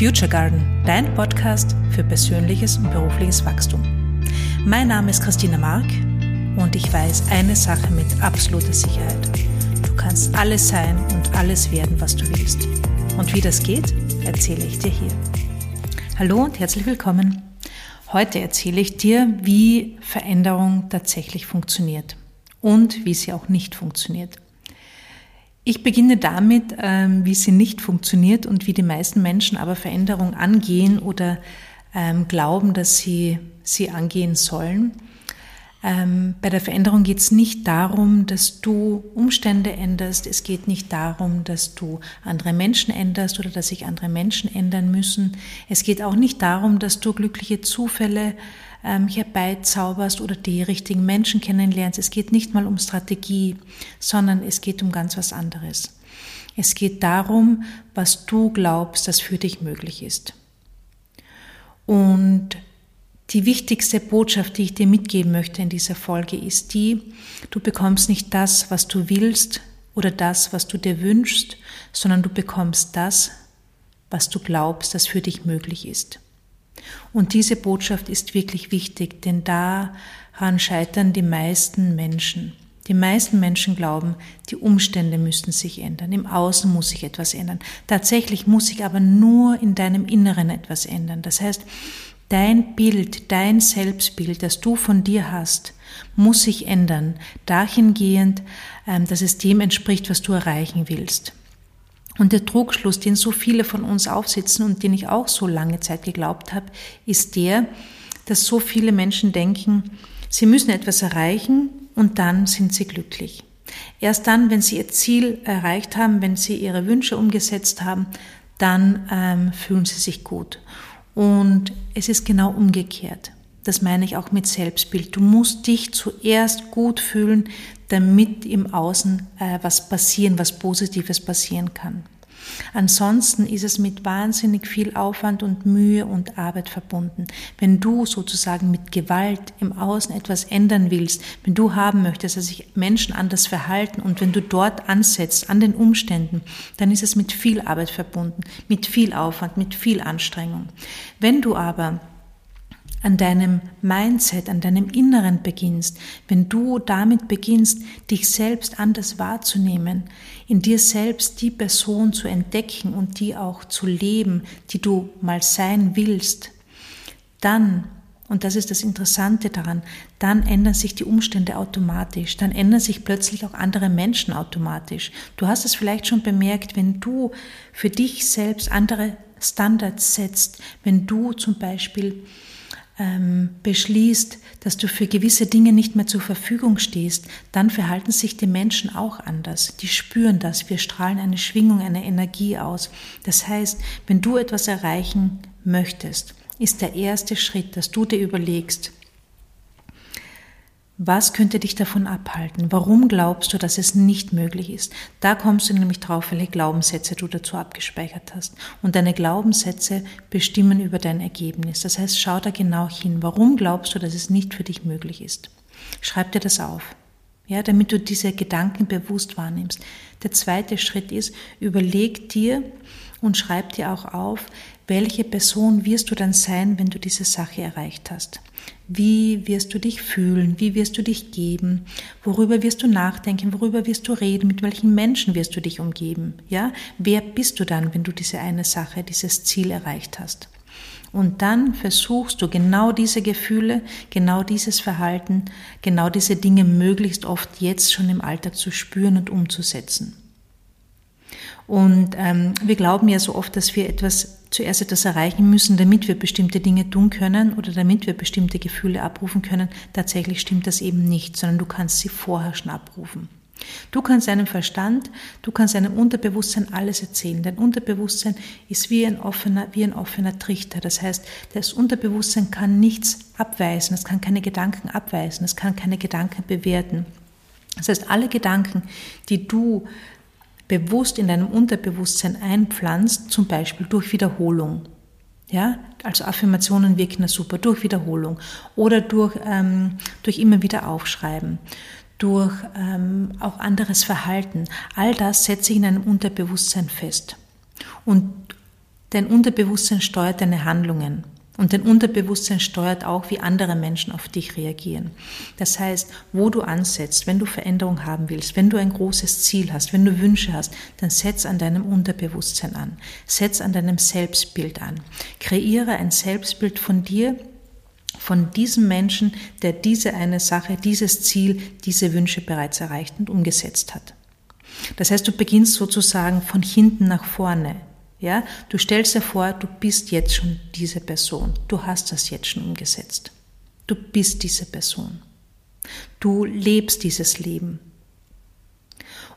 Future Garden, dein Podcast für persönliches und berufliches Wachstum. Mein Name ist Christina Mark und ich weiß eine Sache mit absoluter Sicherheit. Du kannst alles sein und alles werden, was du willst. Und wie das geht, erzähle ich dir hier. Hallo und herzlich willkommen. Heute erzähle ich dir, wie Veränderung tatsächlich funktioniert und wie sie auch nicht funktioniert. Ich beginne damit, ähm, wie sie nicht funktioniert und wie die meisten Menschen aber Veränderung angehen oder ähm, glauben, dass sie sie angehen sollen. Ähm, bei der Veränderung geht es nicht darum, dass du Umstände änderst. Es geht nicht darum, dass du andere Menschen änderst oder dass sich andere Menschen ändern müssen. Es geht auch nicht darum, dass du glückliche Zufälle ähm, herbeizauberst oder die richtigen Menschen kennenlernst. Es geht nicht mal um Strategie, sondern es geht um ganz was anderes. Es geht darum, was du glaubst, dass für dich möglich ist. Und die wichtigste Botschaft, die ich dir mitgeben möchte in dieser Folge, ist die, du bekommst nicht das, was du willst oder das, was du dir wünschst, sondern du bekommst das, was du glaubst, das für dich möglich ist. Und diese Botschaft ist wirklich wichtig, denn daran scheitern die meisten Menschen. Die meisten Menschen glauben, die Umstände müssten sich ändern, im Außen muss sich etwas ändern. Tatsächlich muss sich aber nur in deinem Inneren etwas ändern. Das heißt, dein Bild, dein Selbstbild, das du von dir hast, muss sich ändern, dahingehend, ähm, dass es dem entspricht, was du erreichen willst. Und der Trugschluss, den so viele von uns aufsitzen und den ich auch so lange Zeit geglaubt habe, ist der, dass so viele Menschen denken, sie müssen etwas erreichen und dann sind sie glücklich. Erst dann, wenn sie ihr Ziel erreicht haben, wenn sie ihre Wünsche umgesetzt haben, dann ähm, fühlen sie sich gut. Und es ist genau umgekehrt. Das meine ich auch mit Selbstbild. Du musst dich zuerst gut fühlen, damit im Außen äh, was passieren, was Positives passieren kann. Ansonsten ist es mit wahnsinnig viel Aufwand und Mühe und Arbeit verbunden. Wenn du sozusagen mit Gewalt im Außen etwas ändern willst, wenn du haben möchtest, dass sich Menschen anders verhalten und wenn du dort ansetzt, an den Umständen, dann ist es mit viel Arbeit verbunden, mit viel Aufwand, mit viel Anstrengung. Wenn du aber an deinem Mindset, an deinem Inneren beginnst, wenn du damit beginnst, dich selbst anders wahrzunehmen, in dir selbst die Person zu entdecken und die auch zu leben, die du mal sein willst, dann, und das ist das Interessante daran, dann ändern sich die Umstände automatisch, dann ändern sich plötzlich auch andere Menschen automatisch. Du hast es vielleicht schon bemerkt, wenn du für dich selbst andere Standards setzt, wenn du zum Beispiel ähm, beschließt, dass du für gewisse Dinge nicht mehr zur Verfügung stehst, dann verhalten sich die Menschen auch anders. Die spüren das. Wir strahlen eine Schwingung, eine Energie aus. Das heißt, wenn du etwas erreichen möchtest, ist der erste Schritt, dass du dir überlegst, was könnte dich davon abhalten? Warum glaubst du, dass es nicht möglich ist? Da kommst du nämlich drauf, welche Glaubenssätze du dazu abgespeichert hast. Und deine Glaubenssätze bestimmen über dein Ergebnis. Das heißt, schau da genau hin. Warum glaubst du, dass es nicht für dich möglich ist? Schreib dir das auf. Ja, damit du diese Gedanken bewusst wahrnimmst. Der zweite Schritt ist, überleg dir und schreib dir auch auf, welche Person wirst du dann sein, wenn du diese Sache erreicht hast? Wie wirst du dich fühlen? Wie wirst du dich geben? Worüber wirst du nachdenken? Worüber wirst du reden? Mit welchen Menschen wirst du dich umgeben? Ja? Wer bist du dann, wenn du diese eine Sache, dieses Ziel erreicht hast? Und dann versuchst du genau diese Gefühle, genau dieses Verhalten, genau diese Dinge möglichst oft jetzt schon im Alltag zu spüren und umzusetzen. Und ähm, wir glauben ja so oft, dass wir etwas zuerst etwas erreichen müssen, damit wir bestimmte Dinge tun können oder damit wir bestimmte Gefühle abrufen können. Tatsächlich stimmt das eben nicht, sondern du kannst sie vorher schon abrufen. Du kannst deinem Verstand, du kannst deinem Unterbewusstsein alles erzählen. Dein Unterbewusstsein ist wie ein offener, wie ein offener Trichter. Das heißt, das Unterbewusstsein kann nichts abweisen, es kann keine Gedanken abweisen, es kann keine Gedanken bewerten. Das heißt, alle Gedanken, die du bewusst in deinem Unterbewusstsein einpflanzt, zum Beispiel durch Wiederholung. Ja, also Affirmationen wirken da super durch Wiederholung oder durch, ähm, durch immer wieder Aufschreiben, durch ähm, auch anderes Verhalten. All das setze ich in einem Unterbewusstsein fest. Und Dein Unterbewusstsein steuert deine Handlungen. Und dein Unterbewusstsein steuert auch, wie andere Menschen auf dich reagieren. Das heißt, wo du ansetzt, wenn du Veränderung haben willst, wenn du ein großes Ziel hast, wenn du Wünsche hast, dann setz an deinem Unterbewusstsein an. Setz an deinem Selbstbild an. Kreiere ein Selbstbild von dir, von diesem Menschen, der diese eine Sache, dieses Ziel, diese Wünsche bereits erreicht und umgesetzt hat. Das heißt, du beginnst sozusagen von hinten nach vorne. Ja, du stellst dir vor, du bist jetzt schon diese Person. Du hast das jetzt schon umgesetzt. Du bist diese Person. Du lebst dieses Leben.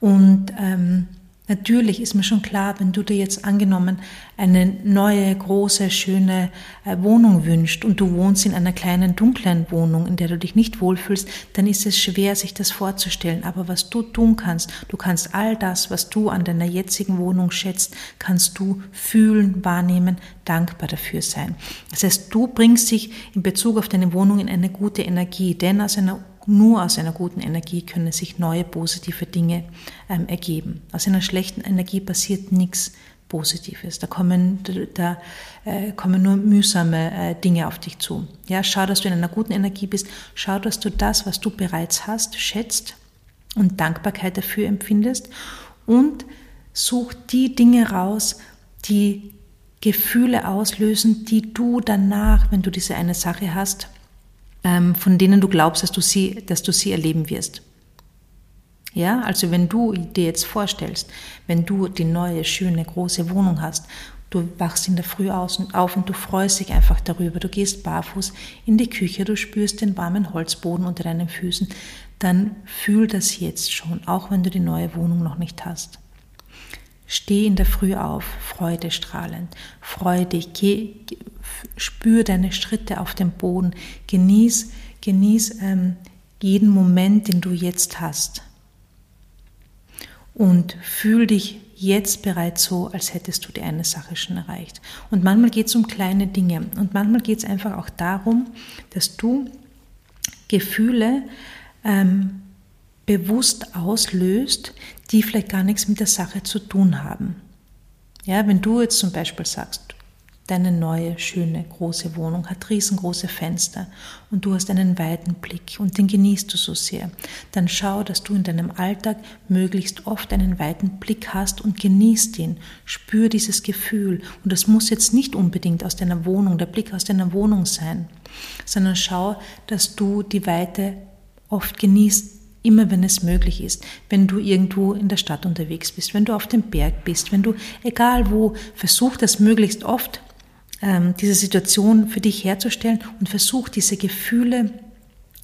Und ähm, Natürlich ist mir schon klar, wenn du dir jetzt angenommen eine neue, große, schöne äh, Wohnung wünschst und du wohnst in einer kleinen, dunklen Wohnung, in der du dich nicht wohlfühlst, dann ist es schwer, sich das vorzustellen. Aber was du tun kannst, du kannst all das, was du an deiner jetzigen Wohnung schätzt, kannst du fühlen, wahrnehmen, dankbar dafür sein. Das heißt, du bringst dich in Bezug auf deine Wohnung in eine gute Energie, denn aus einer nur aus einer guten Energie können sich neue positive Dinge ähm, ergeben. Aus einer schlechten Energie passiert nichts Positives. Da kommen, da, äh, kommen nur mühsame äh, Dinge auf dich zu. Ja, schau, dass du in einer guten Energie bist. Schau, dass du das, was du bereits hast, schätzt und Dankbarkeit dafür empfindest. Und such die Dinge raus, die Gefühle auslösen, die du danach, wenn du diese eine Sache hast, von denen du glaubst, dass du sie, dass du sie erleben wirst. Ja, also wenn du dir jetzt vorstellst, wenn du die neue, schöne, große Wohnung hast, du wachst in der Früh auf und du freust dich einfach darüber, du gehst barfuß in die Küche, du spürst den warmen Holzboden unter deinen Füßen, dann fühl das jetzt schon, auch wenn du die neue Wohnung noch nicht hast. Steh in der Früh auf, freudestrahlend, freu dich, geh, spür deine Schritte auf dem Boden, genieß, genieß ähm, jeden Moment, den du jetzt hast. Und fühl dich jetzt bereits so, als hättest du die eine Sache schon erreicht. Und manchmal geht es um kleine Dinge und manchmal geht es einfach auch darum, dass du Gefühle ähm, bewusst auslöst, die vielleicht gar nichts mit der Sache zu tun haben. Ja, wenn du jetzt zum Beispiel sagst, deine neue, schöne, große Wohnung hat riesengroße Fenster und du hast einen weiten Blick und den genießt du so sehr, dann schau, dass du in deinem Alltag möglichst oft einen weiten Blick hast und genießt ihn. Spür dieses Gefühl. Und das muss jetzt nicht unbedingt aus deiner Wohnung, der Blick aus deiner Wohnung sein, sondern schau, dass du die Weite oft genießt, immer wenn es möglich ist, wenn du irgendwo in der Stadt unterwegs bist, wenn du auf dem Berg bist, wenn du, egal wo, versuch das möglichst oft, ähm, diese Situation für dich herzustellen und versuch diese Gefühle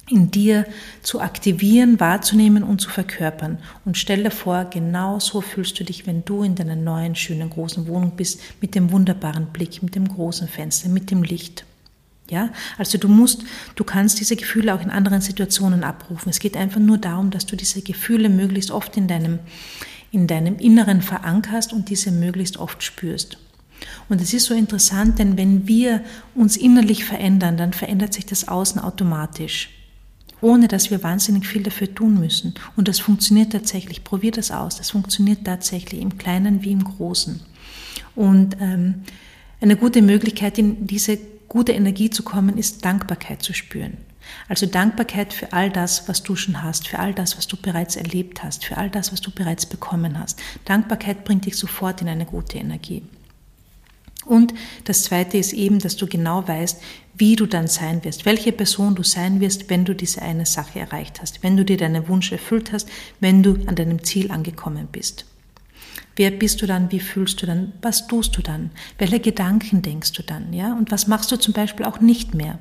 in dir zu aktivieren, wahrzunehmen und zu verkörpern. Und stell dir vor, genau so fühlst du dich, wenn du in deiner neuen, schönen, großen Wohnung bist, mit dem wunderbaren Blick, mit dem großen Fenster, mit dem Licht. Ja, also du musst, du kannst diese Gefühle auch in anderen Situationen abrufen. Es geht einfach nur darum, dass du diese Gefühle möglichst oft in deinem, in deinem Inneren verankerst und diese möglichst oft spürst. Und es ist so interessant, denn wenn wir uns innerlich verändern, dann verändert sich das Außen automatisch, ohne dass wir wahnsinnig viel dafür tun müssen. Und das funktioniert tatsächlich. Probier das aus. Das funktioniert tatsächlich im Kleinen wie im Großen. Und ähm, eine gute Möglichkeit, in diese gute Energie zu kommen, ist Dankbarkeit zu spüren. Also Dankbarkeit für all das, was du schon hast, für all das, was du bereits erlebt hast, für all das, was du bereits bekommen hast. Dankbarkeit bringt dich sofort in eine gute Energie. Und das Zweite ist eben, dass du genau weißt, wie du dann sein wirst, welche Person du sein wirst, wenn du diese eine Sache erreicht hast, wenn du dir deinen Wunsch erfüllt hast, wenn du an deinem Ziel angekommen bist. Wer bist du dann? Wie fühlst du dann? Was tust du dann? Welche Gedanken denkst du dann? Ja? Und was machst du zum Beispiel auch nicht mehr?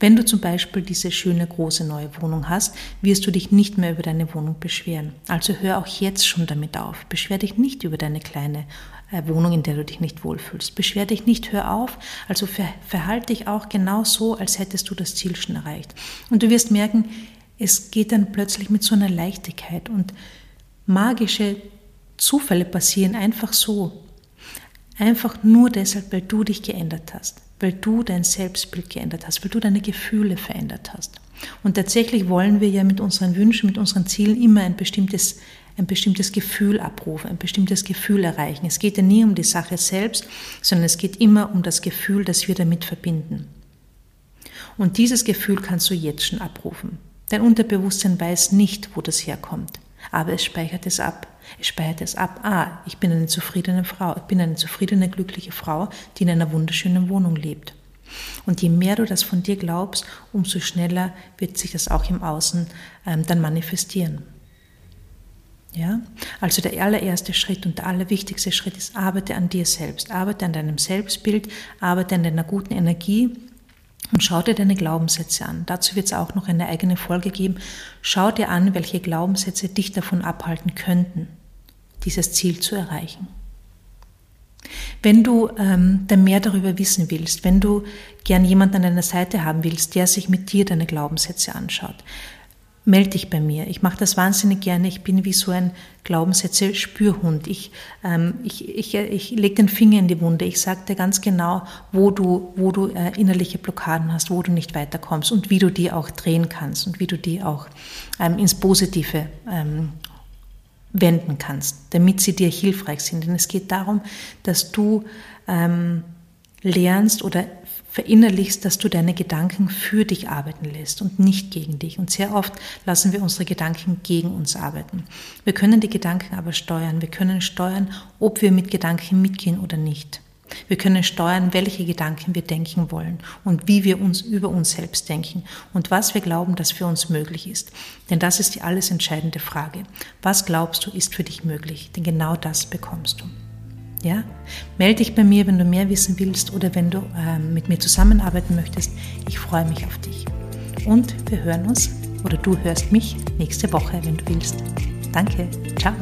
Wenn du zum Beispiel diese schöne große neue Wohnung hast, wirst du dich nicht mehr über deine Wohnung beschweren. Also hör auch jetzt schon damit auf. Beschwer dich nicht über deine kleine äh, Wohnung, in der du dich nicht wohlfühlst. Beschwer dich nicht, hör auf. Also ver verhalte dich auch genau so, als hättest du das Ziel schon erreicht. Und du wirst merken, es geht dann plötzlich mit so einer Leichtigkeit und magische Zufälle passieren einfach so. Einfach nur deshalb, weil du dich geändert hast, weil du dein Selbstbild geändert hast, weil du deine Gefühle verändert hast. Und tatsächlich wollen wir ja mit unseren Wünschen, mit unseren Zielen immer ein bestimmtes ein bestimmtes Gefühl abrufen, ein bestimmtes Gefühl erreichen. Es geht ja nie um die Sache selbst, sondern es geht immer um das Gefühl, das wir damit verbinden. Und dieses Gefühl kannst du jetzt schon abrufen. Dein Unterbewusstsein weiß nicht, wo das herkommt, aber es speichert es ab. Es speichert es ab. Ah, ich bin eine zufriedene Frau. Ich bin eine zufriedene, glückliche Frau, die in einer wunderschönen Wohnung lebt. Und je mehr du das von dir glaubst, umso schneller wird sich das auch im Außen ähm, dann manifestieren. Ja? Also der allererste Schritt und der allerwichtigste Schritt ist, arbeite an dir selbst, arbeite an deinem Selbstbild, arbeite an deiner guten Energie und schau dir deine Glaubenssätze an. Dazu wird es auch noch eine eigene Folge geben. Schau dir an, welche Glaubenssätze dich davon abhalten könnten, dieses Ziel zu erreichen. Wenn du ähm, dann mehr darüber wissen willst, wenn du gern jemanden an deiner Seite haben willst, der sich mit dir deine Glaubenssätze anschaut, melde dich bei mir. Ich mache das wahnsinnig gerne. Ich bin wie so ein Glaubenssätze-Spürhund. Ich, ähm, ich, ich, ich lege den Finger in die Wunde. Ich sage dir ganz genau, wo du, wo du äh, innerliche Blockaden hast, wo du nicht weiterkommst und wie du die auch drehen kannst und wie du die auch ähm, ins Positive ähm, wenden kannst, damit sie dir hilfreich sind. Denn es geht darum, dass du ähm, lernst oder verinnerlichst, dass du deine Gedanken für dich arbeiten lässt und nicht gegen dich. Und sehr oft lassen wir unsere Gedanken gegen uns arbeiten. Wir können die Gedanken aber steuern. Wir können steuern, ob wir mit Gedanken mitgehen oder nicht. Wir können steuern, welche Gedanken wir denken wollen und wie wir uns über uns selbst denken und was wir glauben, dass für uns möglich ist. Denn das ist die alles entscheidende Frage. Was glaubst du, ist für dich möglich? Denn genau das bekommst du. Ja? Melde dich bei mir, wenn du mehr wissen willst oder wenn du äh, mit mir zusammenarbeiten möchtest. Ich freue mich auf dich. Und wir hören uns oder du hörst mich nächste Woche, wenn du willst. Danke. Ciao.